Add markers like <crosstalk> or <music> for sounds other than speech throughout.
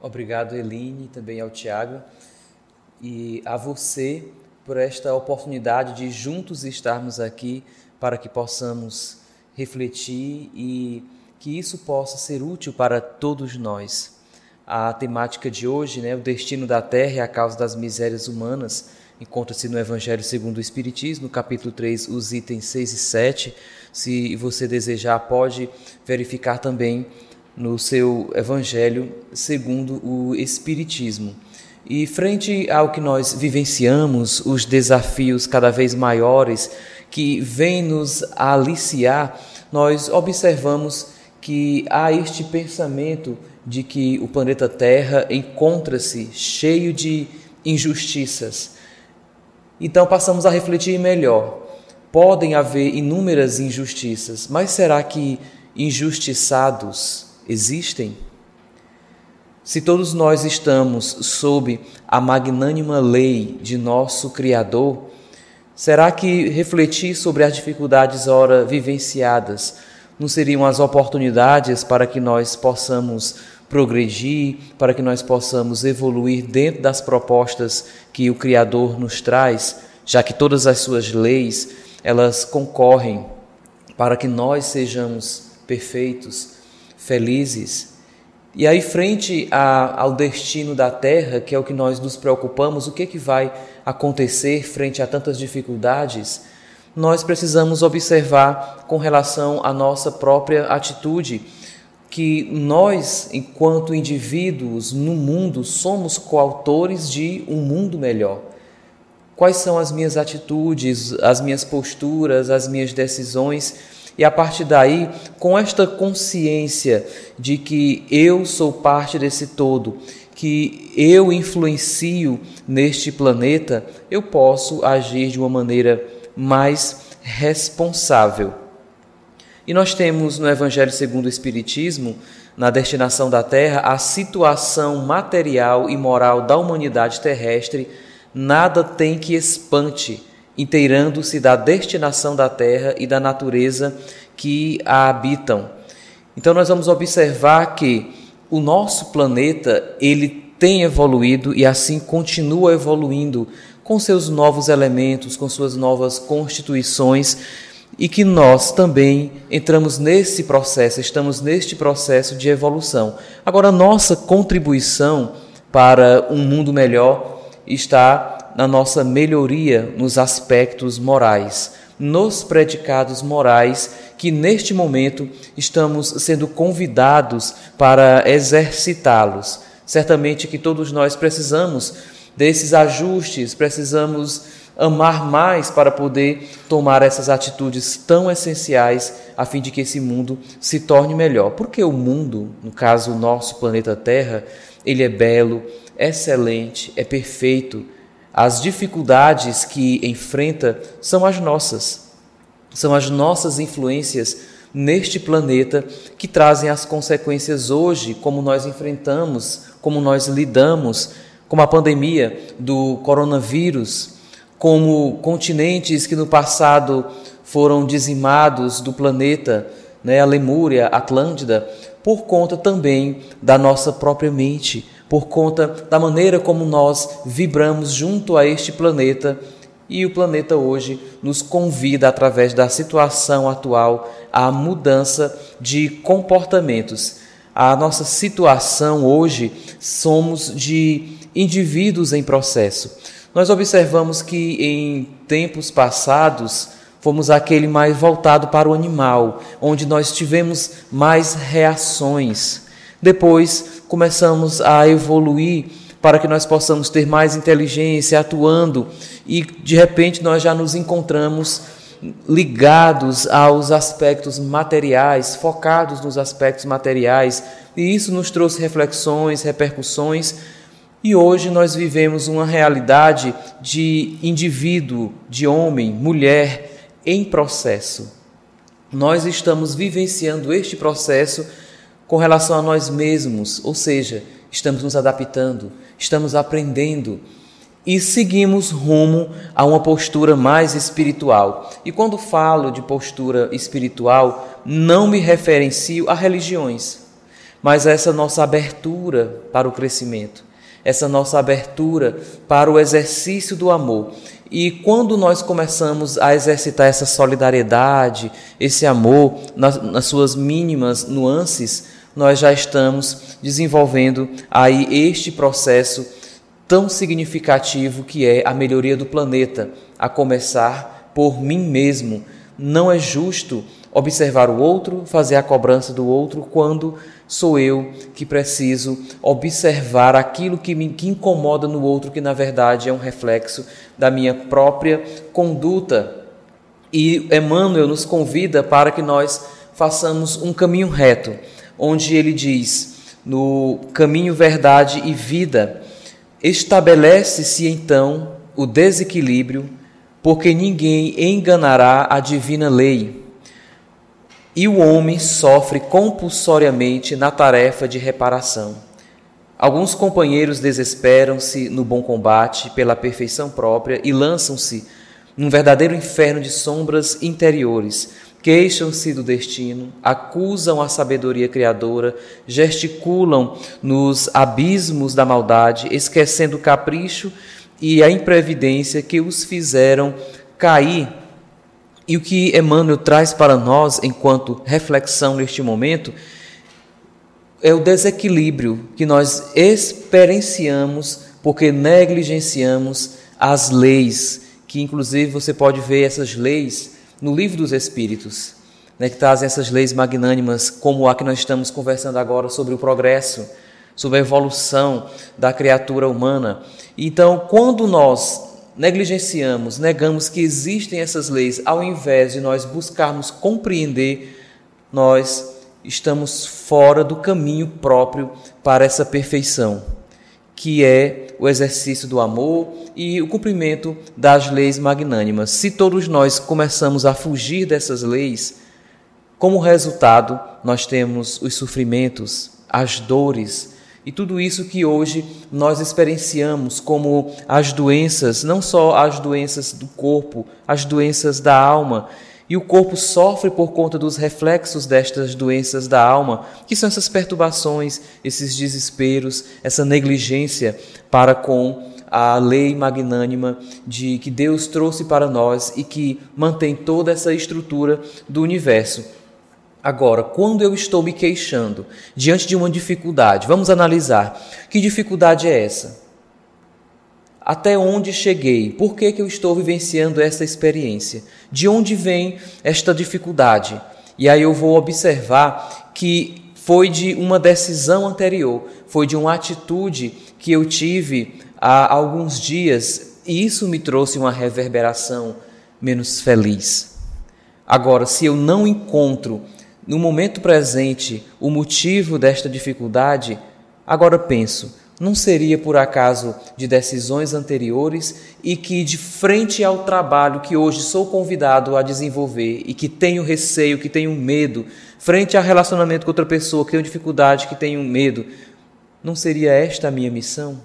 Obrigado, Eline, também ao Tiago e a você por esta oportunidade de juntos estarmos aqui para que possamos refletir e que isso possa ser útil para todos nós. A temática de hoje, né, o destino da terra e a causa das misérias humanas, encontra-se no Evangelho segundo o Espiritismo, no capítulo 3, os itens 6 e 7. Se você desejar, pode verificar também no seu Evangelho segundo o Espiritismo. E frente ao que nós vivenciamos, os desafios cada vez maiores que vêm nos aliciar, nós observamos que há este pensamento de que o planeta Terra encontra-se cheio de injustiças. Então passamos a refletir melhor. Podem haver inúmeras injustiças, mas será que injustiçados existem? Se todos nós estamos sob a magnânima lei de nosso Criador, será que refletir sobre as dificuldades ora vivenciadas não seriam as oportunidades para que nós possamos progredir, para que nós possamos evoluir dentro das propostas que o Criador nos traz, já que todas as suas leis, elas concorrem para que nós sejamos perfeitos, felizes. E aí, frente a, ao destino da terra, que é o que nós nos preocupamos, o que, é que vai acontecer frente a tantas dificuldades? Nós precisamos observar com relação à nossa própria atitude que nós, enquanto indivíduos no mundo, somos coautores de um mundo melhor. Quais são as minhas atitudes, as minhas posturas, as minhas decisões? E a partir daí, com esta consciência de que eu sou parte desse todo, que eu influencio neste planeta, eu posso agir de uma maneira mais responsável. E nós temos no Evangelho segundo o Espiritismo, na destinação da Terra, a situação material e moral da humanidade terrestre nada tem que espante, inteirando-se da destinação da Terra e da natureza que a habitam. Então nós vamos observar que o nosso planeta, ele tem evoluído e assim continua evoluindo com seus novos elementos, com suas novas constituições, e que nós também entramos nesse processo, estamos neste processo de evolução. Agora, nossa contribuição para um mundo melhor está na nossa melhoria nos aspectos morais, nos predicados morais que neste momento estamos sendo convidados para exercitá-los. Certamente que todos nós precisamos desses ajustes, precisamos amar mais para poder tomar essas atitudes tão essenciais a fim de que esse mundo se torne melhor. Porque o mundo, no caso o nosso planeta Terra, ele é belo, excelente, é perfeito. As dificuldades que enfrenta são as nossas. São as nossas influências neste planeta que trazem as consequências hoje, como nós enfrentamos, como nós lidamos com a pandemia do coronavírus como continentes que no passado foram dizimados do planeta, né, a Lemúria, Atlântida, por conta também da nossa própria mente, por conta da maneira como nós vibramos junto a este planeta. E o planeta hoje nos convida, através da situação atual, à mudança de comportamentos. A nossa situação hoje somos de indivíduos em processo nós observamos que em tempos passados fomos aquele mais voltado para o animal, onde nós tivemos mais reações. Depois começamos a evoluir para que nós possamos ter mais inteligência atuando e de repente nós já nos encontramos ligados aos aspectos materiais, focados nos aspectos materiais, e isso nos trouxe reflexões, repercussões e hoje nós vivemos uma realidade de indivíduo, de homem, mulher em processo. Nós estamos vivenciando este processo com relação a nós mesmos, ou seja, estamos nos adaptando, estamos aprendendo e seguimos rumo a uma postura mais espiritual. E quando falo de postura espiritual, não me referencio a religiões mas essa nossa abertura para o crescimento, essa nossa abertura para o exercício do amor. E quando nós começamos a exercitar essa solidariedade, esse amor, nas, nas suas mínimas nuances, nós já estamos desenvolvendo aí este processo tão significativo que é a melhoria do planeta, a começar por mim mesmo. Não é justo observar o outro, fazer a cobrança do outro, quando sou eu que preciso observar aquilo que me que incomoda no outro, que na verdade é um reflexo da minha própria conduta. E Emmanuel nos convida para que nós façamos um caminho reto, onde ele diz: no caminho, verdade e vida, estabelece-se então o desequilíbrio, porque ninguém enganará a divina lei. E o homem sofre compulsoriamente na tarefa de reparação. Alguns companheiros desesperam-se no bom combate pela perfeição própria e lançam-se num verdadeiro inferno de sombras interiores queixam-se do destino, acusam a sabedoria criadora, gesticulam nos abismos da maldade, esquecendo o capricho e a imprevidência que os fizeram cair. E o que Emmanuel traz para nós, enquanto reflexão neste momento, é o desequilíbrio que nós experienciamos porque negligenciamos as leis, que inclusive você pode ver essas leis no livro dos Espíritos, né, que trazem essas leis magnânimas, como a que nós estamos conversando agora sobre o progresso, sobre a evolução da criatura humana. Então, quando nós negligenciamos, negamos que existem essas leis, ao invés de nós buscarmos compreender, nós estamos fora do caminho próprio para essa perfeição, que é o exercício do amor e o cumprimento das leis magnânimas. Se todos nós começamos a fugir dessas leis, como resultado, nós temos os sofrimentos, as dores e tudo isso que hoje nós experienciamos como as doenças, não só as doenças do corpo, as doenças da alma. E o corpo sofre por conta dos reflexos destas doenças da alma, que são essas perturbações, esses desesperos, essa negligência para com a lei magnânima de que Deus trouxe para nós e que mantém toda essa estrutura do universo. Agora, quando eu estou me queixando diante de uma dificuldade, vamos analisar que dificuldade é essa? Até onde cheguei? Por que, que eu estou vivenciando essa experiência? De onde vem esta dificuldade? E aí eu vou observar que foi de uma decisão anterior, foi de uma atitude que eu tive há alguns dias e isso me trouxe uma reverberação menos feliz. Agora, se eu não encontro no momento presente o motivo desta dificuldade, agora penso, não seria por acaso de decisões anteriores e que, de frente ao trabalho que hoje sou convidado a desenvolver e que tenho receio, que tenho medo, frente ao relacionamento com outra pessoa, que tenho dificuldade, que tenho medo, não seria esta a minha missão?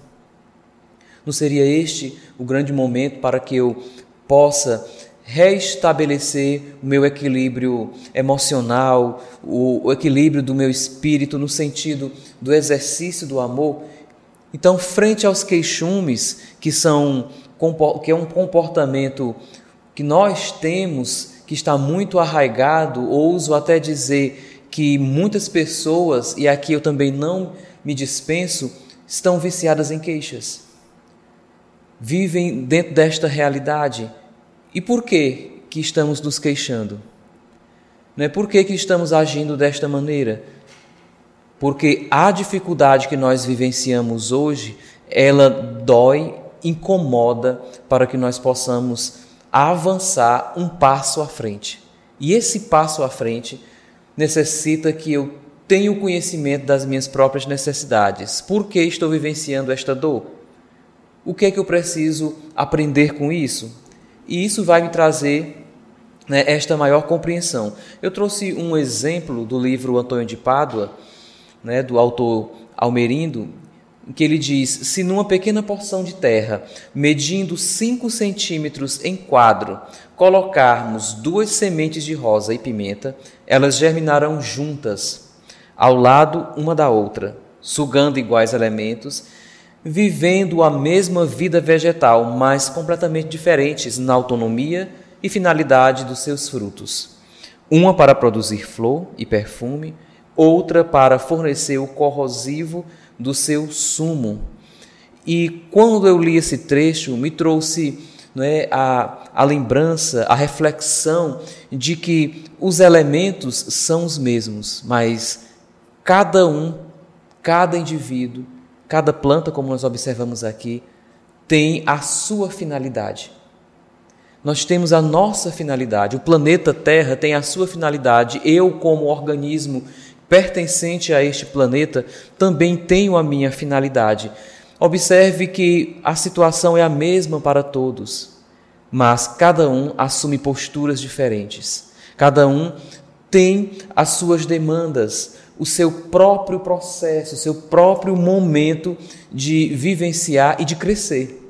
Não seria este o grande momento para que eu possa restabelecer o meu equilíbrio emocional, o, equilíbrio do meu espírito no sentido do exercício do amor? Então, frente aos queixumes, que são que é um comportamento que nós temos que está muito arraigado, ouso até dizer que muitas pessoas, e aqui eu também não me dispenso, estão viciadas em queixas vivem dentro desta realidade. E por que que estamos nos queixando? Não é por que, que estamos agindo desta maneira? Porque a dificuldade que nós vivenciamos hoje, ela dói, incomoda para que nós possamos avançar um passo à frente. E esse passo à frente necessita que eu tenha o conhecimento das minhas próprias necessidades. Por que estou vivenciando esta dor? O que é que eu preciso aprender com isso? E isso vai me trazer né, esta maior compreensão. Eu trouxe um exemplo do livro Antônio de Pádua, né, do autor Almerindo, que ele diz: se numa pequena porção de terra, medindo 5 centímetros em quadro, colocarmos duas sementes de rosa e pimenta, elas germinarão juntas. ao lado uma da outra, sugando iguais elementos, vivendo a mesma vida vegetal, mas completamente diferentes na autonomia e finalidade dos seus frutos. Uma para produzir flor e perfume, outra para fornecer o corrosivo do seu sumo. E quando eu li esse trecho, me trouxe é, a, a lembrança, a reflexão de que os elementos são os mesmos, mas cada um, cada indivíduo, cada planta, como nós observamos aqui, tem a sua finalidade. Nós temos a nossa finalidade, o planeta Terra tem a sua finalidade, eu, como organismo pertencente a este planeta, também tenho a minha finalidade. Observe que a situação é a mesma para todos, mas cada um assume posturas diferentes. Cada um tem as suas demandas, o seu próprio processo, o seu próprio momento de vivenciar e de crescer.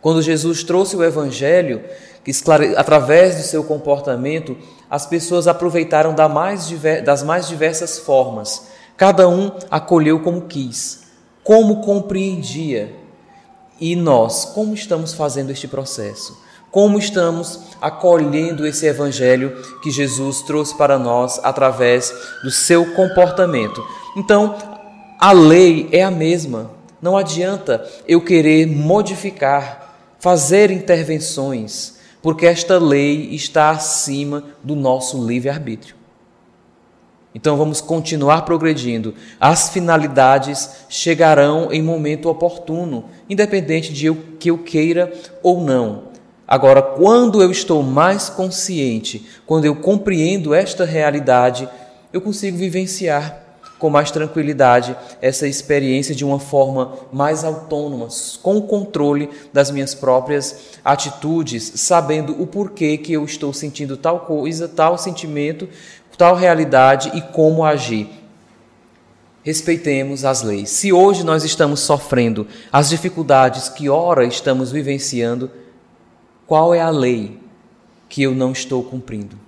Quando Jesus trouxe o Evangelho, através do seu comportamento, as pessoas aproveitaram das mais diversas formas. Cada um acolheu como quis, como compreendia. E nós, como estamos fazendo este processo? Como estamos acolhendo esse evangelho que Jesus trouxe para nós através do seu comportamento? Então, a lei é a mesma. Não adianta eu querer modificar, fazer intervenções porque esta lei está acima do nosso livre-arbítrio. Então vamos continuar progredindo. As finalidades chegarão em momento oportuno, independente de eu, que eu queira ou não. Agora, quando eu estou mais consciente, quando eu compreendo esta realidade, eu consigo vivenciar com mais tranquilidade essa experiência de uma forma mais autônoma, com o controle das minhas próprias atitudes, sabendo o porquê que eu estou sentindo tal coisa, tal sentimento, tal realidade e como agir. Respeitemos as leis. Se hoje nós estamos sofrendo as dificuldades que ora estamos vivenciando, qual é a lei que eu não estou cumprindo?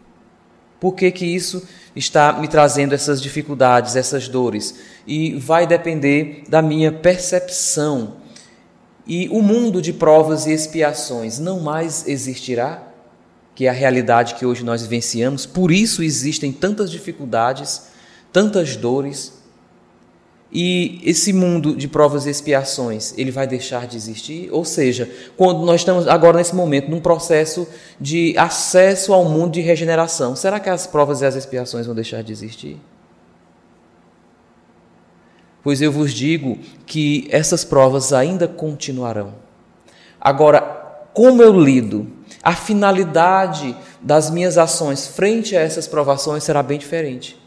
Por que, que isso está me trazendo essas dificuldades, essas dores? E vai depender da minha percepção. E o mundo de provas e expiações não mais existirá, que é a realidade que hoje nós vivenciamos, por isso existem tantas dificuldades, tantas dores, e esse mundo de provas e expiações, ele vai deixar de existir? Ou seja, quando nós estamos agora nesse momento num processo de acesso ao mundo de regeneração, será que as provas e as expiações vão deixar de existir? Pois eu vos digo que essas provas ainda continuarão. Agora, como eu lido, a finalidade das minhas ações frente a essas provações será bem diferente.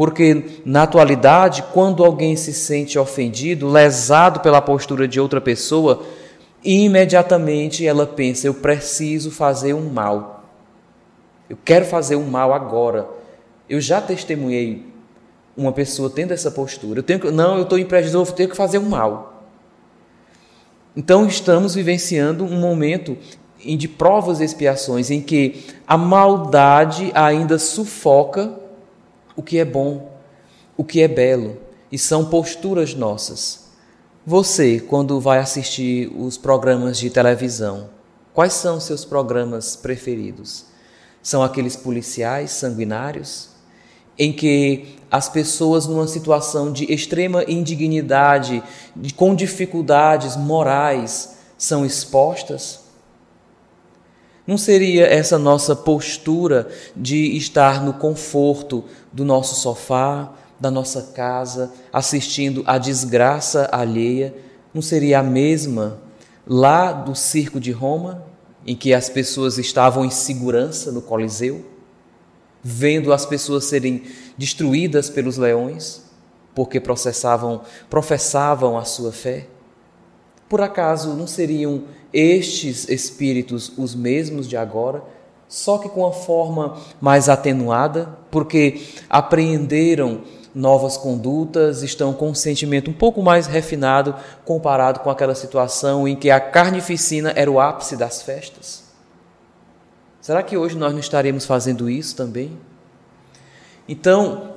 Porque, na atualidade, quando alguém se sente ofendido, lesado pela postura de outra pessoa, imediatamente ela pensa: eu preciso fazer um mal. Eu quero fazer um mal agora. Eu já testemunhei uma pessoa tendo essa postura. Eu tenho que, não, eu estou em prejuízo, eu tenho que fazer um mal. Então estamos vivenciando um momento de provas e expiações em que a maldade ainda sufoca o que é bom, o que é belo, e são posturas nossas. Você, quando vai assistir os programas de televisão, quais são seus programas preferidos? São aqueles policiais sanguinários, em que as pessoas, numa situação de extrema indignidade, com dificuldades morais, são expostas? Não seria essa nossa postura de estar no conforto do nosso sofá, da nossa casa, assistindo à desgraça alheia, não seria a mesma lá do circo de Roma, em que as pessoas estavam em segurança no Coliseu, vendo as pessoas serem destruídas pelos leões, porque processavam, professavam a sua fé? Por acaso não seriam estes espíritos os mesmos de agora, só que com a forma mais atenuada, porque apreenderam novas condutas, estão com um sentimento um pouco mais refinado comparado com aquela situação em que a carnificina era o ápice das festas? Será que hoje nós não estaremos fazendo isso também? Então,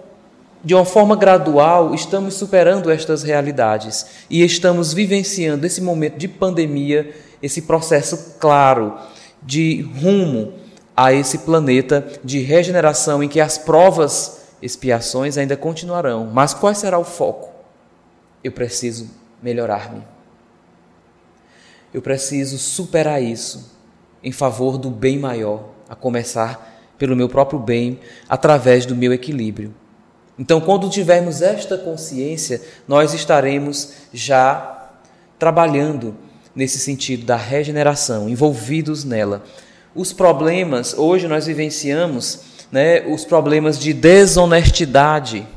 de uma forma gradual, estamos superando estas realidades e estamos vivenciando esse momento de pandemia, esse processo claro de rumo a esse planeta de regeneração em que as provas, expiações ainda continuarão. Mas qual será o foco? Eu preciso melhorar-me. Eu preciso superar isso em favor do bem maior, a começar pelo meu próprio bem, através do meu equilíbrio. Então, quando tivermos esta consciência, nós estaremos já trabalhando nesse sentido da regeneração, envolvidos nela. Os problemas, hoje nós vivenciamos né, os problemas de desonestidade.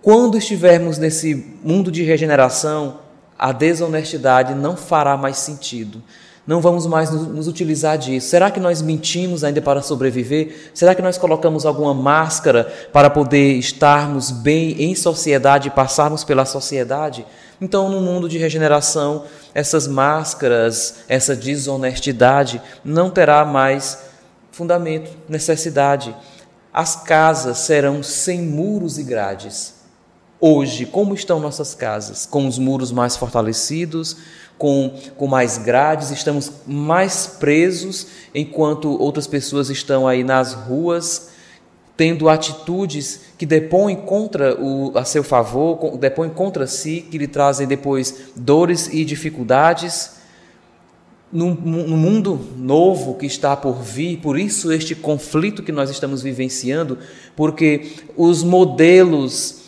Quando estivermos nesse mundo de regeneração, a desonestidade não fará mais sentido não vamos mais nos utilizar disso. Será que nós mentimos ainda para sobreviver? Será que nós colocamos alguma máscara para poder estarmos bem em sociedade passarmos pela sociedade? Então, no mundo de regeneração, essas máscaras, essa desonestidade não terá mais fundamento, necessidade. As casas serão sem muros e grades. Hoje, como estão nossas casas? Com os muros mais fortalecidos, com, com mais grades, estamos mais presos, enquanto outras pessoas estão aí nas ruas tendo atitudes que depõem contra o, a seu favor, depõem contra si, que lhe trazem depois dores e dificuldades. No, mundo novo que está por vir, por isso este conflito que nós estamos vivenciando, porque os modelos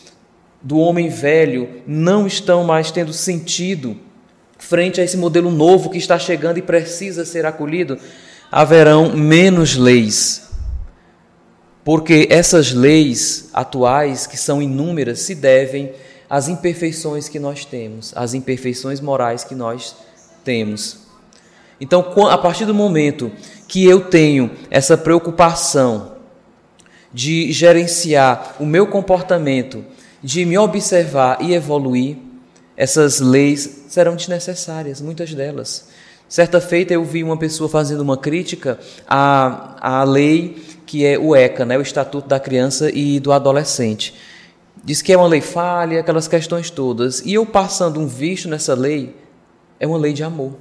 do homem velho não estão mais tendo sentido frente a esse modelo novo que está chegando e precisa ser acolhido, haverão menos leis. Porque essas leis atuais, que são inúmeras, se devem às imperfeições que nós temos, às imperfeições morais que nós temos. Então, a partir do momento que eu tenho essa preocupação de gerenciar o meu comportamento, de me observar e evoluir, essas leis serão desnecessárias, muitas delas. Certa feita eu vi uma pessoa fazendo uma crítica à, à lei que é o ECA, né, o Estatuto da Criança e do Adolescente. Diz que é uma lei falha, aquelas questões todas. E eu passando um visto nessa lei, é uma lei de amor.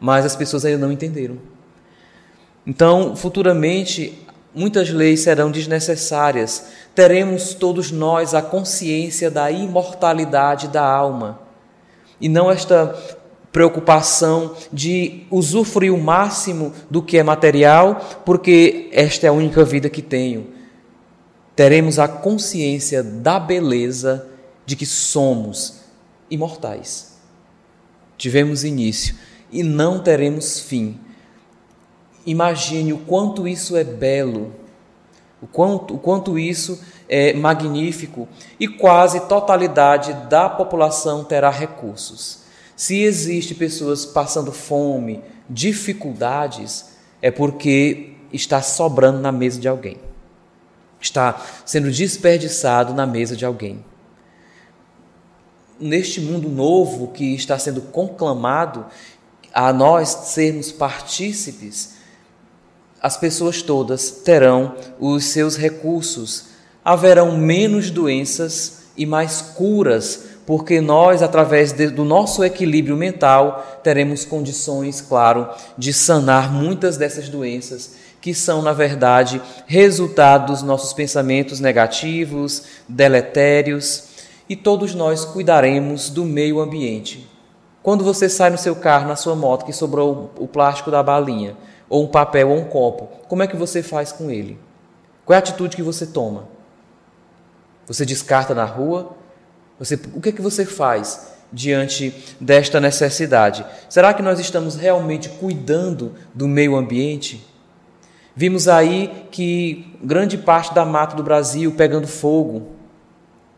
Mas as pessoas ainda não entenderam. Então, futuramente, muitas leis serão desnecessárias. Teremos todos nós a consciência da imortalidade da alma e não esta preocupação de usufruir o máximo do que é material, porque esta é a única vida que tenho. Teremos a consciência da beleza de que somos imortais. Tivemos início e não teremos fim. Imagine o quanto isso é belo, o quanto, o quanto isso é magnífico e quase totalidade da população terá recursos. Se existe pessoas passando fome, dificuldades, é porque está sobrando na mesa de alguém. Está sendo desperdiçado na mesa de alguém. Neste mundo novo que está sendo conclamado a nós sermos partícipes, as pessoas todas terão os seus recursos, haverão menos doenças e mais curas, porque nós, através de, do nosso equilíbrio mental, teremos condições, claro, de sanar muitas dessas doenças que são, na verdade, resultado dos nossos pensamentos negativos, deletérios, e todos nós cuidaremos do meio ambiente. Quando você sai no seu carro, na sua moto, que sobrou o plástico da balinha, ou um papel ou um copo, como é que você faz com ele? Qual é a atitude que você toma? Você descarta na rua? Você, o que é que você faz diante desta necessidade? Será que nós estamos realmente cuidando do meio ambiente? Vimos aí que grande parte da mata do Brasil pegando fogo.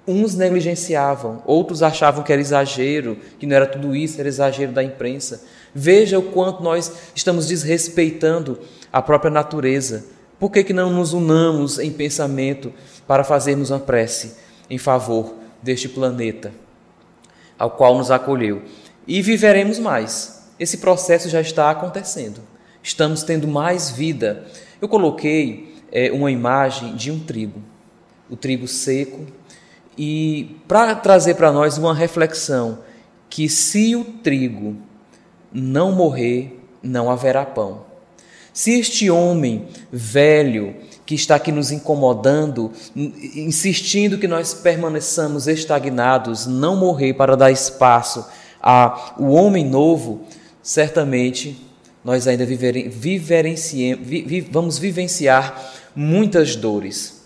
Uns negligenciavam, outros achavam que era exagero, que não era tudo isso, era exagero da imprensa. Veja o quanto nós estamos desrespeitando a própria natureza. Por que, que não nos unamos em pensamento para fazermos uma prece em favor deste planeta ao qual nos acolheu? E viveremos mais. Esse processo já está acontecendo. Estamos tendo mais vida. Eu coloquei é uma imagem de um trigo, o trigo seco, e para trazer para nós uma reflexão que se o trigo não morrer, não haverá pão. Se este homem velho que está aqui nos incomodando, insistindo que nós permaneçamos estagnados, não morrer para dar espaço ao homem novo, certamente nós ainda vivere, vi, vamos vivenciar muitas dores.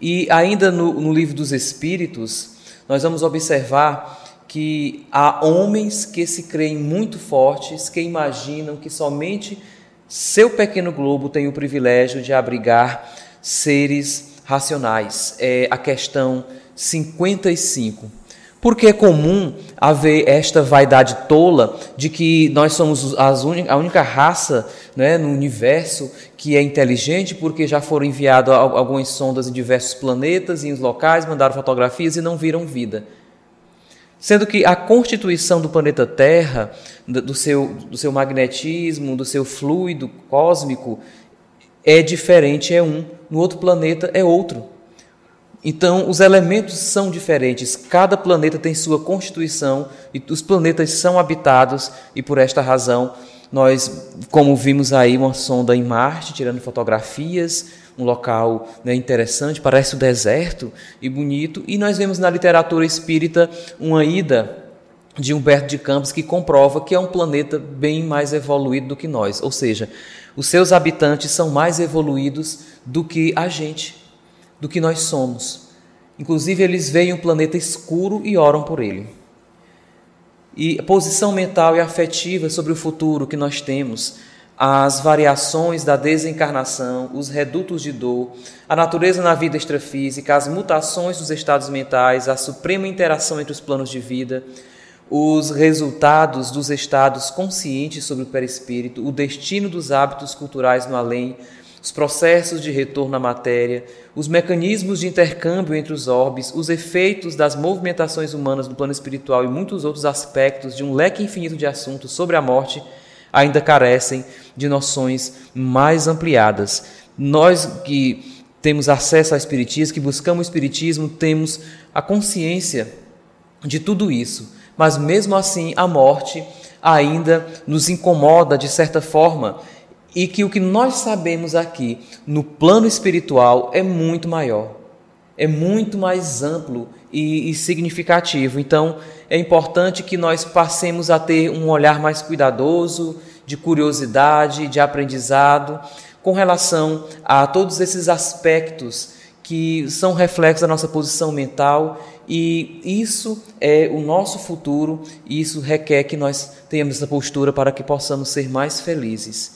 E ainda no, no livro dos Espíritos, nós vamos observar que há homens que se creem muito fortes, que imaginam que somente seu pequeno globo tem o privilégio de abrigar seres racionais. É a questão 55. Porque é comum haver esta vaidade tola de que nós somos a única raça né, no universo que é inteligente, porque já foram enviadas algumas sondas em diversos planetas e em locais, mandaram fotografias e não viram vida. Sendo que a constituição do planeta Terra, do seu, do seu magnetismo, do seu fluido cósmico, é diferente, é um, no outro planeta é outro. Então, os elementos são diferentes, cada planeta tem sua constituição e os planetas são habitados, e por esta razão, nós, como vimos aí, uma sonda em Marte tirando fotografias, um local né, interessante, parece o deserto e bonito, e nós vemos na literatura espírita uma ida de Humberto de Campos que comprova que é um planeta bem mais evoluído do que nós, ou seja, os seus habitantes são mais evoluídos do que a gente do que nós somos. Inclusive, eles veem um planeta escuro e oram por ele. E a posição mental e afetiva sobre o futuro que nós temos, as variações da desencarnação, os redutos de dor, a natureza na vida extrafísica, as mutações dos estados mentais, a suprema interação entre os planos de vida, os resultados dos estados conscientes sobre o perispírito, o destino dos hábitos culturais no além, os processos de retorno à matéria, os mecanismos de intercâmbio entre os orbes, os efeitos das movimentações humanas no plano espiritual e muitos outros aspectos de um leque infinito de assuntos sobre a morte ainda carecem de noções mais ampliadas. Nós que temos acesso ao Espiritismo, que buscamos o Espiritismo, temos a consciência de tudo isso, mas mesmo assim a morte ainda nos incomoda de certa forma. E que o que nós sabemos aqui no plano espiritual é muito maior, é muito mais amplo e, e, significativo. Então, é importante que nós passemos a ter um olhar mais cuidadoso, de curiosidade, de aprendizado, com relação a todos esses aspectos que são reflexos da nossa posição mental e isso é o nosso futuro e isso requer que nós tenhamos essa postura para que possamos ser mais felizes.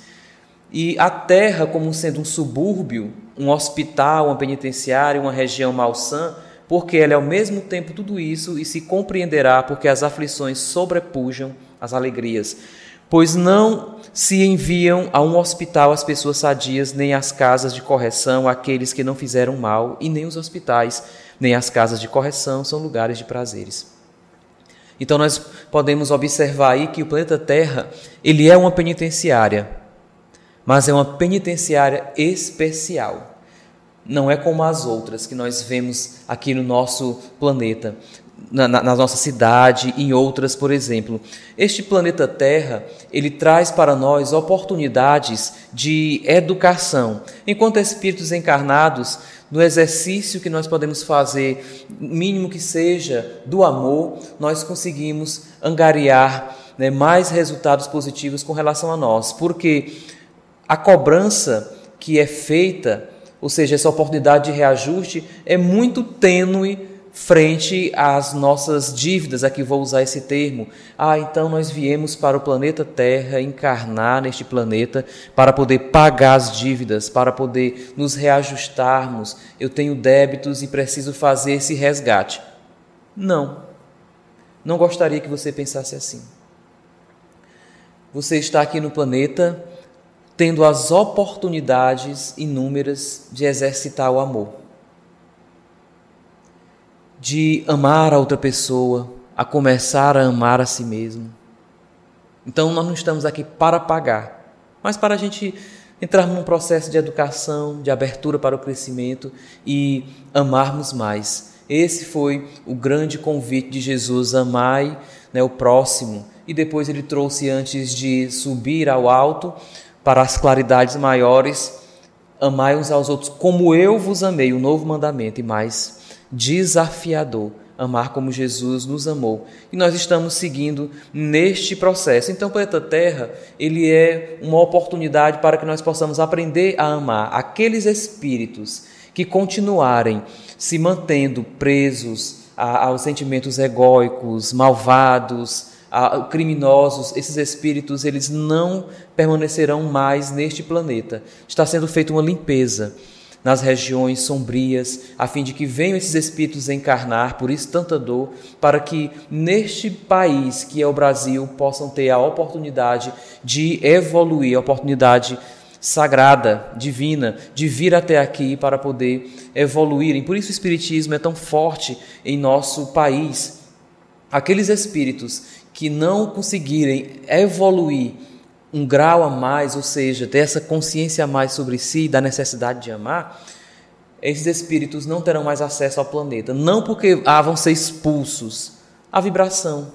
E a terra, como sendo um subúrbio, um hospital, uma penitenciária, uma região malsã, porque ela é ao mesmo tempo tudo isso e se compreenderá porque as aflições sobrepujam as alegrias. Pois não se enviam a um hospital as pessoas sadias, nem às casas de correção aqueles que não fizeram mal, e nem os hospitais, nem as casas de correção são lugares de prazeres. Então nós podemos observar aí que o planeta Terra, ele é uma penitenciária, mas é uma penitenciária especial. Não é como as outras que nós vemos aqui no nosso planeta, na, na, na, nossa cidade, em outras, por exemplo. Este planeta Terra, ele traz para nós oportunidades de educação. Enquanto espíritos encarnados, no exercício que nós podemos fazer, mínimo que seja, do amor, nós conseguimos angariar né, mais resultados positivos com relação a nós. Porque a cobrança que é feita, ou seja, essa oportunidade de reajuste, é muito tênue frente às nossas dívidas, aqui vou usar esse termo. Ah, então nós viemos para o planeta Terra, encarnar neste planeta para poder pagar as dívidas, para poder nos reajustarmos. Eu tenho débitos e preciso fazer esse resgate. Não. Não gostaria que você pensasse assim. Você está aqui no planeta tendo as oportunidades inúmeras de exercitar o amor, de amar a outra pessoa, a começar a amar a si mesmo. Então nós não estamos aqui para pagar, mas para a gente entrarmos num processo de educação, de abertura para o crescimento e amarmos mais. Esse foi o grande convite de Jesus: amai né, o próximo. E depois ele trouxe, antes de subir ao alto, para as claridades maiores, amai uns aos outros como eu vos amei, o novo mandamento e mais desafiador amar como Jesus nos amou. E nós estamos seguindo neste processo. Então, o planeta Terra, ele é uma oportunidade para que nós possamos aprender a amar aqueles espíritos que continuarem se mantendo presos aos sentimentos egóicos, malvados, criminosos, esses espíritos, eles não permanecerão mais neste planeta. Está sendo feita uma limpeza nas regiões sombrias, a fim de que venham esses espíritos encarnar, por isso tanta dor, para que neste país que é o Brasil possam ter a oportunidade de evoluir, a oportunidade sagrada, divina, de vir até aqui para poder evoluírem. Por isso o Espiritismo é tão forte em nosso país. Aqueles espíritos que não conseguirem evoluir um grau a mais, ou seja, ter essa consciência a mais sobre si, da necessidade de amar, esses espíritos não terão mais acesso ao planeta. Não porque ah, vão ser expulsos, a vibração.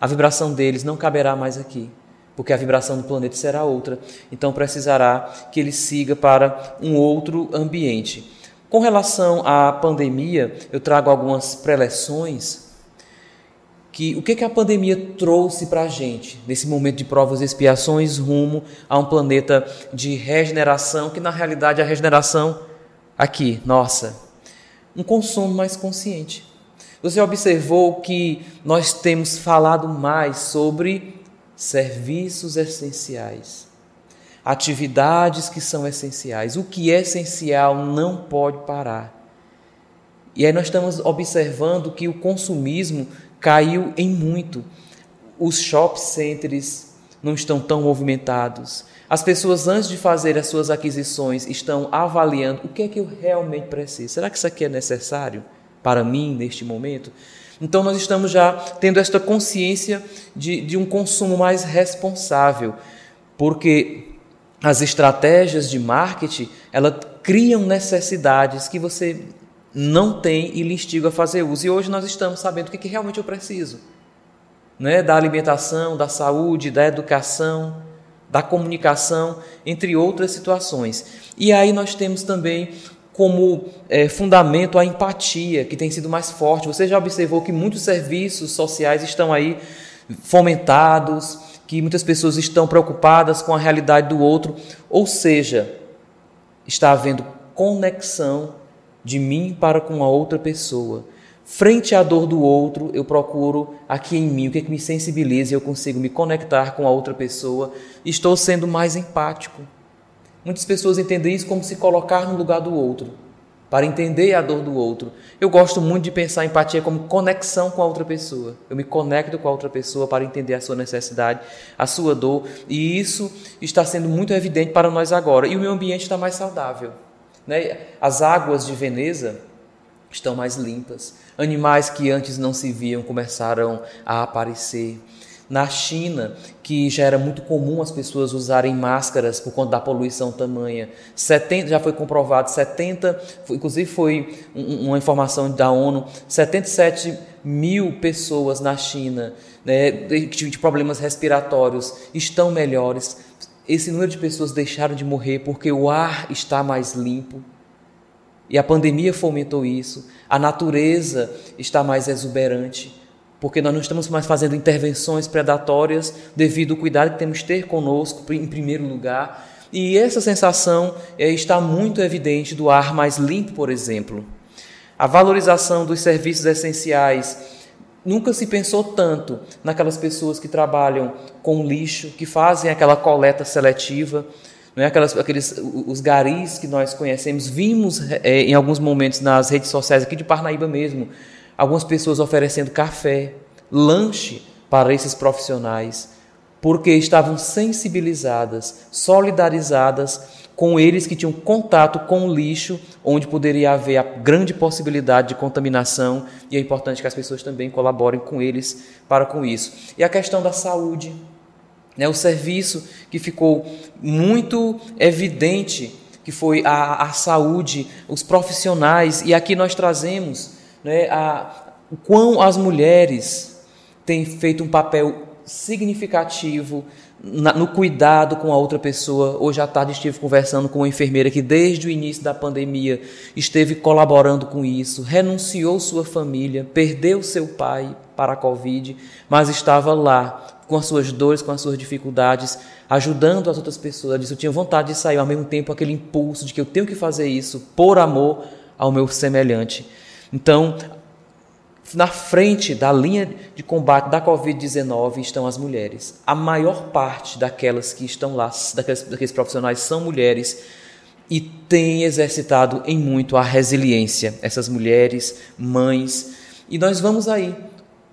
A vibração deles não caberá mais aqui, porque a vibração do planeta será outra. Então precisará que ele siga para um outro ambiente. Com relação à pandemia, eu trago algumas preleções que o que, que a pandemia trouxe para a gente nesse momento de provas e expiações rumo a um planeta de regeneração, que na realidade é a regeneração aqui, nossa, um consumo mais consciente. Você observou que nós temos falado mais sobre serviços essenciais, atividades que são essenciais. O que é essencial não pode parar. E aí nós estamos observando que o consumismo caiu em muito. Os shopping centers não estão tão movimentados. As pessoas, antes de fazer as suas aquisições, estão avaliando o que é que eu realmente preciso. Será que isso aqui é necessário para mim neste momento? Então, nós estamos já tendo esta consciência de, de um consumo mais responsável, porque as estratégias de marketing elas criam necessidades que você não tem e lhe instiga a fazer uso. E hoje nós estamos sabendo o que, que realmente eu preciso. Né? Da alimentação, da saúde, da educação, da comunicação, entre outras situações. E aí nós temos também como é, fundamento a empatia, que tem sido mais forte. Você já observou que muitos serviços sociais estão aí fomentados, que muitas pessoas estão preocupadas com a realidade do outro, ou seja, está havendo conexão de mim para com a outra pessoa. Frente à dor do outro, eu procuro aqui em mim o que, é que me sensibiliza e eu consigo me conectar com a outra pessoa. Estou sendo mais empático. Muitas pessoas entendem isso como se colocar no lugar do outro, para entender a dor do outro. Eu gosto muito de pensar empatia como conexão com a outra pessoa. Eu me conecto com a outra pessoa para entender a sua necessidade, a sua dor, e isso está sendo muito evidente para nós agora. E o meu ambiente está mais saudável. Né? As águas de Veneza estão mais limpas. Animais que antes não se viam começaram a aparecer. Na China, que já era muito comum as pessoas usarem máscaras por conta da poluição tamanha, 70, já foi comprovado, 70, inclusive foi uma informação da ONU, 77 mil pessoas na China né, de problemas respiratórios estão melhores esse número de pessoas deixaram de morrer porque o ar está mais limpo. E a pandemia fomentou isso. A natureza está mais exuberante, porque nós não estamos mais fazendo intervenções predatórias devido ao cuidado que temos de ter conosco em primeiro lugar. E essa sensação é, está muito evidente do ar mais limpo, por exemplo. A valorização dos serviços essenciais Nunca se pensou tanto naquelas pessoas que trabalham com lixo, que fazem aquela coleta seletiva, não é? Aquelas, aqueles, os garis que nós conhecemos. Vimos é, em alguns momentos nas redes sociais aqui de Parnaíba mesmo, algumas pessoas oferecendo café, lanche para esses profissionais, porque estavam sensibilizadas, solidarizadas com eles que tinham contato com o lixo, onde poderia haver a grande possibilidade de contaminação, e é importante que as pessoas também colaborem com eles para com isso. E a questão da saúde. Né? O serviço que ficou muito evidente, que foi a, a saúde, os profissionais, e aqui nós trazemos né, a, o quão as mulheres têm feito um papel significativo na, no cuidado com a outra pessoa. Hoje à tarde estive conversando com uma enfermeira que, desde o início da pandemia, esteve colaborando com isso, renunciou sua família, perdeu seu pai para a Covid, mas estava lá com as suas dores, com as suas dificuldades, ajudando as outras pessoas. Ela disse: Eu tinha vontade de sair, ao mesmo tempo, aquele impulso de que eu tenho que fazer isso por amor ao meu semelhante. Então, na frente da linha de combate da Covid-19 estão as mulheres. A maior parte daquelas que estão lá, daqueles, daqueles profissionais, são mulheres e têm exercitado em muito a resiliência, essas mulheres, mães. E nós vamos aí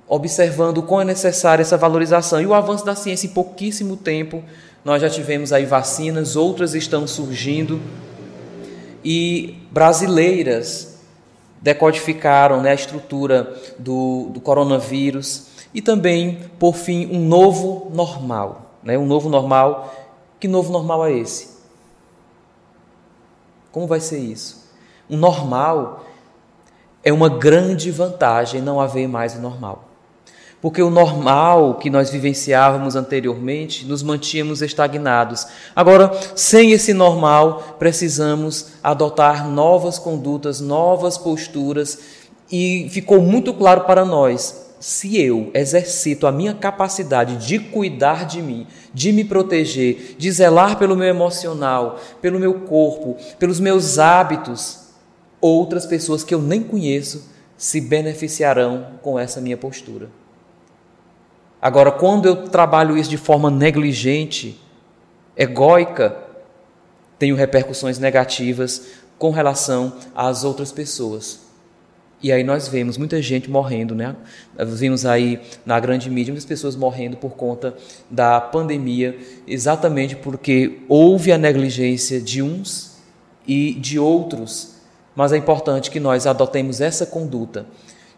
observando quão é necessária essa valorização. E o avanço da ciência em pouquíssimo tempo, nós já tivemos aí vacinas, outras estão surgindo. E brasileiras decodificaram né, a estrutura do, do coronavírus e também, por fim, um novo normal. Né, um novo normal. Que novo normal é esse? Como vai ser isso? Um normal é uma grande vantagem não haver mais o normal. Porque o normal que nós vivenciávamos anteriormente nos mantínhamos estagnados. Agora, sem esse normal, precisamos adotar novas condutas, novas posturas, e ficou muito claro para nós: se eu exercito a minha capacidade de cuidar de mim, de me proteger, de zelar pelo meu emocional, pelo meu corpo, pelos meus hábitos, outras pessoas que eu nem conheço se beneficiarão com essa minha postura. Agora, quando eu trabalho isso de forma negligente, egóica, tenho repercussões negativas com relação às outras pessoas. E aí nós vemos muita gente morrendo, né? Nós vimos aí na grande mídia muitas pessoas morrendo por conta da pandemia, exatamente porque houve a negligência de uns e de outros. Mas é importante que nós adotemos essa conduta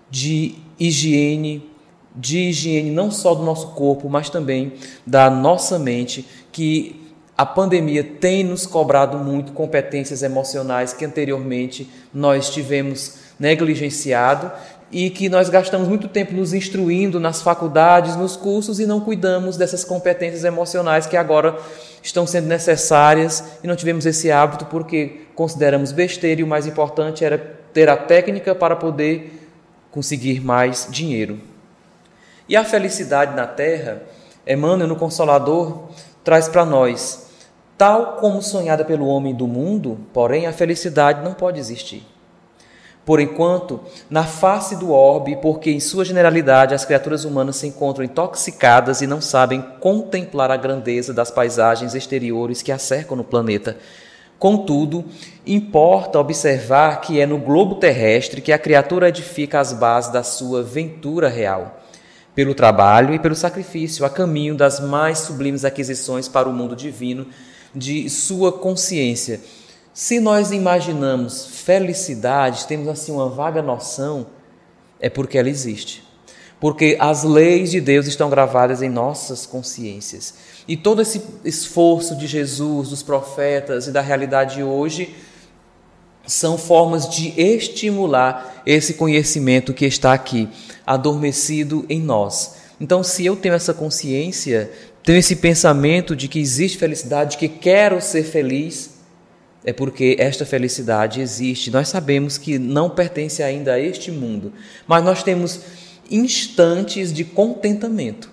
de higiene, de higiene não só do nosso corpo, mas também da nossa mente, que a pandemia tem nos cobrado muito competências emocionais que anteriormente nós tivemos negligenciado e que nós gastamos muito tempo nos instruindo nas faculdades, nos cursos e não cuidamos dessas competências emocionais que agora estão sendo necessárias e não tivemos esse hábito porque consideramos besteira e o mais importante era ter a técnica para poder conseguir mais dinheiro. E a felicidade na terra, Emmanuel, no Consolador, traz para nós: tal como sonhada pelo homem do mundo, porém a felicidade não pode existir. Por enquanto, na face do orbe, porque em sua generalidade as criaturas humanas se encontram intoxicadas e não sabem contemplar a grandeza das paisagens exteriores que a cercam no planeta. Contudo, importa observar que é no globo terrestre que a criatura edifica as bases da sua ventura real pelo trabalho e pelo sacrifício, a caminho das mais sublimes aquisições para o mundo divino de sua consciência. Se nós imaginamos felicidade, temos assim uma vaga noção, é porque ela existe. Porque as leis de Deus estão gravadas em nossas consciências. E todo esse esforço de Jesus, dos profetas e da realidade hoje são formas de estimular esse conhecimento que está aqui, adormecido em nós. Então, se eu tenho essa consciência, tenho esse pensamento de que existe felicidade, de que quero ser feliz, é porque esta felicidade existe. Nós sabemos que não pertence ainda a este mundo, mas nós temos instantes de contentamento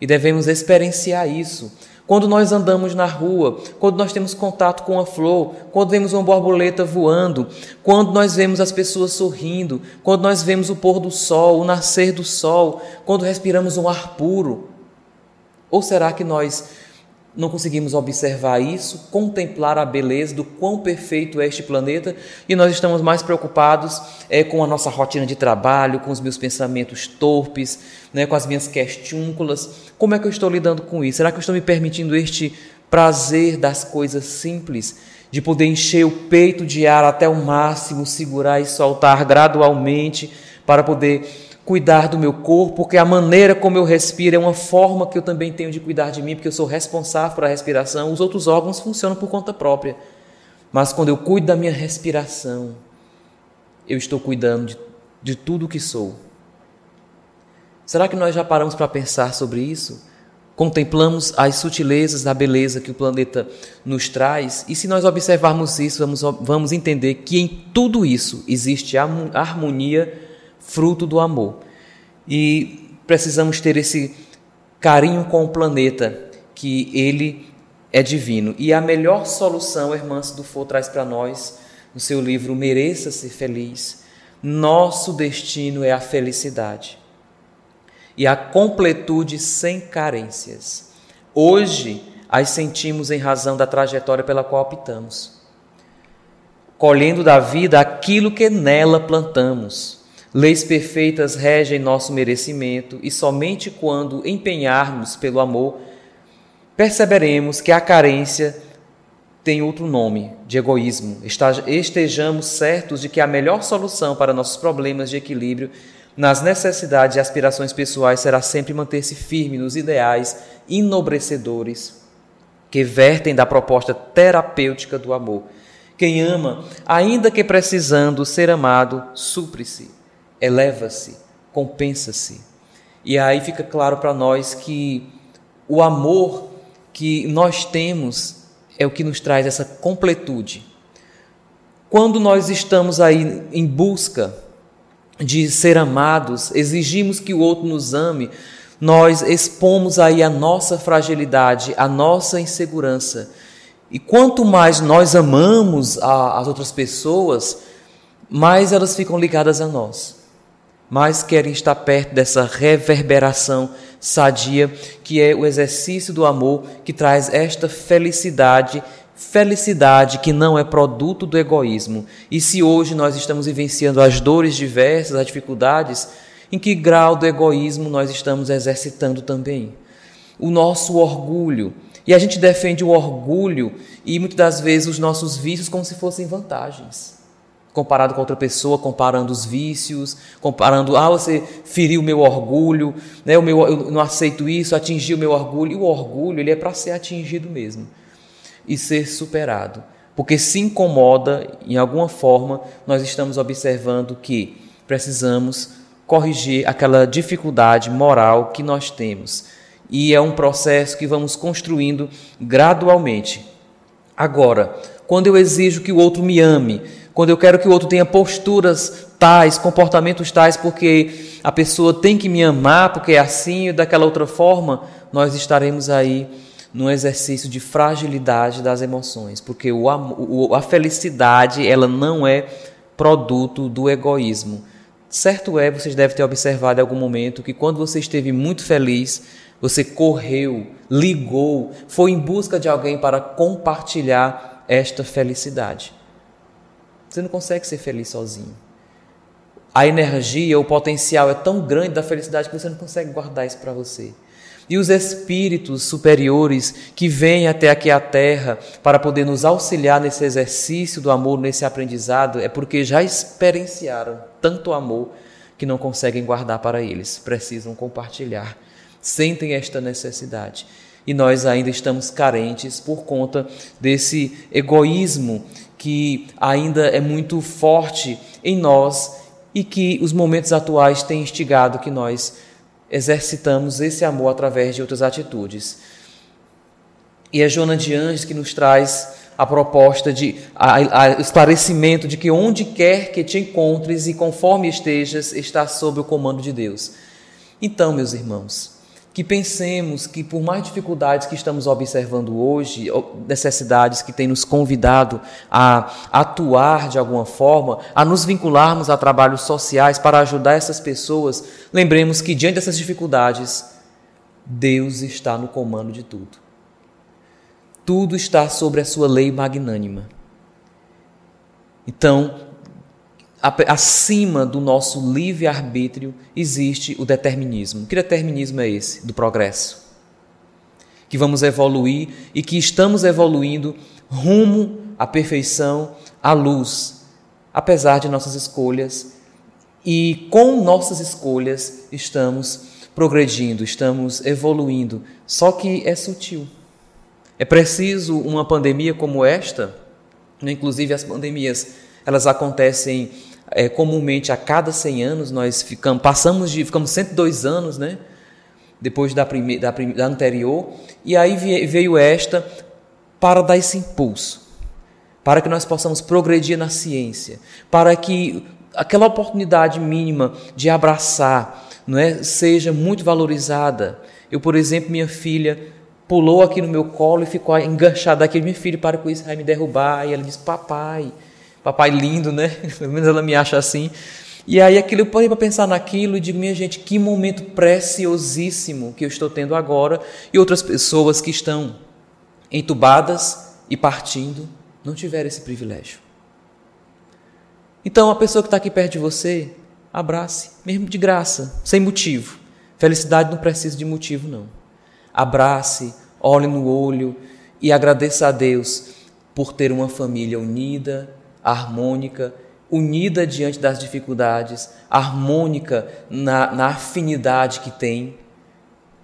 e devemos experienciar isso quando nós andamos na rua, quando nós temos contato com a flor, quando vemos uma borboleta voando, quando nós vemos as pessoas sorrindo, quando nós vemos o pôr do sol, o nascer do sol, quando respiramos um ar puro? Ou será que nós não conseguimos observar isso, contemplar a beleza do quão perfeito é este planeta e nós estamos mais preocupados é, com a nossa rotina de trabalho, com os meus pensamentos torpes, né, com as minhas questúnculas. Como é que eu estou lidando com isso? Será que eu estou me permitindo este prazer das coisas simples, de poder encher o peito de ar até o máximo, segurar e soltar gradualmente para poder cuidar do meu corpo, porque a maneira como eu respiro é uma forma que eu também tenho de cuidar de mim, porque eu sou responsável por a respiração. Os outros órgãos funcionam por conta própria. Mas quando eu cuido da minha respiração, eu estou cuidando de, de tudo que sou. Será que nós já paramos para pensar sobre isso? Contemplamos as sutilezas da beleza que o planeta nos traz, e se nós observarmos isso, vamos, vamos entender que em tudo isso existe harmonia fruto do amor. E precisamos ter esse carinho com o planeta, que ele é divino. E a melhor solução, irmã Dufour traz para nós, no seu livro Mereça Ser Feliz, nosso destino é a felicidade e a completude sem carências. Hoje, as sentimos em razão da trajetória pela qual optamos, colhendo da vida aquilo que nela plantamos Leis perfeitas regem nosso merecimento e somente quando empenharmos pelo amor perceberemos que a carência tem outro nome, de egoísmo. Estejamos certos de que a melhor solução para nossos problemas de equilíbrio nas necessidades e aspirações pessoais será sempre manter-se firme nos ideais enobrecedores que vertem da proposta terapêutica do amor. Quem ama, ainda que precisando ser amado, supre-se eleva-se, compensa-se. E aí fica claro para nós que o amor que nós temos é o que nos traz essa completude. Quando nós estamos aí em busca de ser amados, exigimos que o outro nos ame, nós expomos aí a nossa fragilidade, a nossa insegurança. E quanto mais nós amamos a, as outras pessoas, mais elas ficam ligadas a nós mas querem estar perto dessa reverberação sadia, que é o exercício do amor que traz esta felicidade, felicidade que não é produto do egoísmo. E se hoje nós estamos vivenciando as dores diversas, as dificuldades, em que grau do egoísmo nós estamos exercitando também? O nosso orgulho. E a gente defende o orgulho e muitas das vezes os nossos vícios como se fossem vantagens comparado com outra pessoa, comparando os vícios, comparando, ah, você feriu o meu orgulho, né, o meu, eu não aceito isso, atingiu o meu orgulho. E o orgulho ele é para ser atingido mesmo e ser superado. Porque se incomoda, em alguma forma, nós estamos observando que precisamos corrigir aquela dificuldade moral que nós temos. E é um processo que vamos construindo gradualmente. Agora, quando eu exijo que o outro me ame, quando eu quero que o outro tenha posturas tais, comportamentos tais, porque a pessoa tem que me amar, porque é assim e daquela outra forma, nós estaremos aí num exercício de fragilidade das emoções, porque o, o, a felicidade ela não é produto do egoísmo. Certo é, vocês devem ter observado em algum momento que quando você esteve muito feliz, você correu, ligou, foi em busca de alguém para compartilhar esta felicidade. Você não consegue ser feliz sozinho. A energia, o potencial é tão grande da felicidade que você não consegue guardar isso para você. E os espíritos superiores que vêm até aqui à Terra para poder nos auxiliar nesse exercício do amor, nesse aprendizado, é porque já experienciaram tanto amor que não conseguem guardar para eles, precisam compartilhar, sentem esta necessidade. E nós ainda estamos carentes por conta desse egoísmo que ainda é muito forte em nós e que os momentos atuais têm instigado que nós exercitamos esse amor através de outras atitudes. E é Joana de Anjos que nos traz a proposta de a, a, esclarecimento de que onde quer que te encontres e conforme estejas, está sob o comando de Deus. Então, meus irmãos, que pensemos que, por mais dificuldades que estamos observando hoje, necessidades que têm nos convidado a atuar de alguma forma, a nos vincularmos a trabalhos sociais para ajudar essas pessoas, lembremos que, diante dessas dificuldades, Deus está no comando de tudo. Tudo está sobre a sua lei magnânima. Então, acima do nosso livre-arbítrio existe o determinismo. Que determinismo é esse? Do progresso. Que vamos evoluir e que estamos evoluindo rumo à perfeição, à luz, apesar de nossas escolhas E com nossas escolhas estamos progredindo, estamos evoluindo. Só que é sutil. É preciso uma pandemia como esta, né? inclusive as pandemias, elas acontecem é, comumente a cada 100 anos, nós ficamos, passamos de, ficamos 102 anos, né? Depois da, prime, da, da anterior, e aí veio esta para dar esse impulso, para que nós possamos progredir na ciência, para que aquela oportunidade mínima de abraçar não é, seja muito valorizada. Eu, por exemplo, minha filha pulou aqui no meu colo e ficou enganchada aqui. Meu filho, para com isso, vai me derrubar. E ela disse: Papai, papai lindo, né? <laughs> Pelo menos ela me acha assim. E aí aquilo eu parei para pensar naquilo e digo, minha gente, que momento preciosíssimo que eu estou tendo agora e outras pessoas que estão entubadas e partindo não tiveram esse privilégio. Então, a pessoa que está aqui perto de você, abrace, mesmo de graça, sem motivo. Felicidade não precisa de motivo, não. Abrace, olhe no olho e agradeça a Deus por ter uma família unida, harmônica, unida diante das dificuldades, harmônica na, na afinidade que tem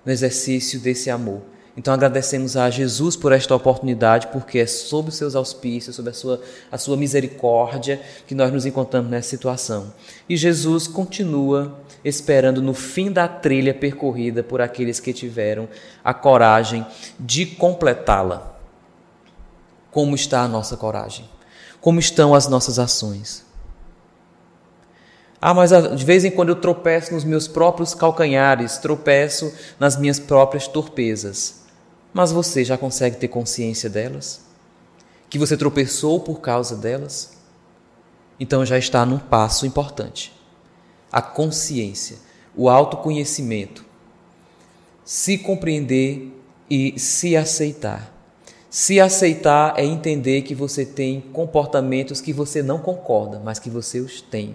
no exercício desse amor. Então agradecemos a Jesus por esta oportunidade, porque é sob os seus auspícios, sob a sua, a sua misericórdia, que nós nos encontramos nessa situação. E Jesus continua esperando no fim da trilha percorrida por aqueles que tiveram a coragem de completá-la. Como está a nossa coragem? Como estão as nossas ações? Ah, mas de vez em quando eu tropeço nos meus próprios calcanhares, tropeço nas minhas próprias torpezas. Mas você já consegue ter consciência delas? Que você tropeçou por causa delas? Então já está num passo importante. A consciência, o autoconhecimento, se compreender e se aceitar. Se aceitar é entender que você tem comportamentos que você não concorda, mas que você os tem.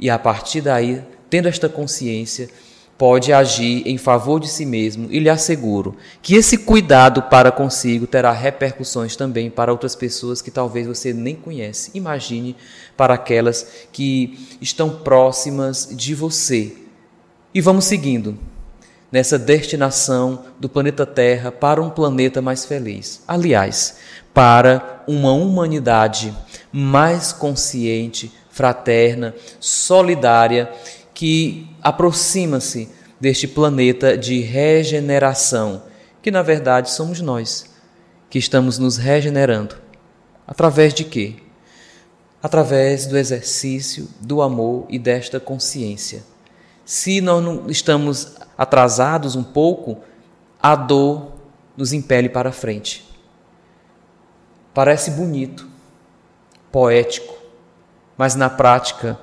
E a partir daí, tendo esta consciência, pode agir em favor de si mesmo e lhe asseguro que esse cuidado para consigo terá repercussões também para outras pessoas que talvez você nem conhece. Imagine para aquelas que estão próximas de você. E vamos seguindo nessa destinação do planeta Terra para um planeta mais feliz. Aliás, para uma humanidade mais consciente, fraterna, solidária que aproxima-se deste planeta de regeneração, que na verdade somos nós, que estamos nos regenerando. Através de quê? Através do exercício do amor e desta consciência. Se nós não estamos atrasados um pouco, a dor nos impele para frente. Parece bonito, poético, mas na prática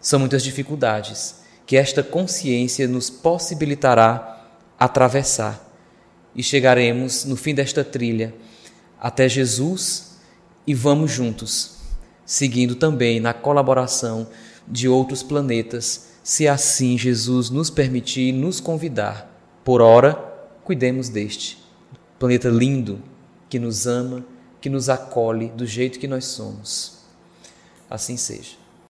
são muitas dificuldades que esta consciência nos possibilitará atravessar e chegaremos no fim desta trilha até Jesus e vamos juntos, seguindo também na colaboração de outros planetas, se assim Jesus nos permitir nos convidar. Por ora, cuidemos deste planeta lindo que nos ama, que nos acolhe do jeito que nós somos. Assim seja.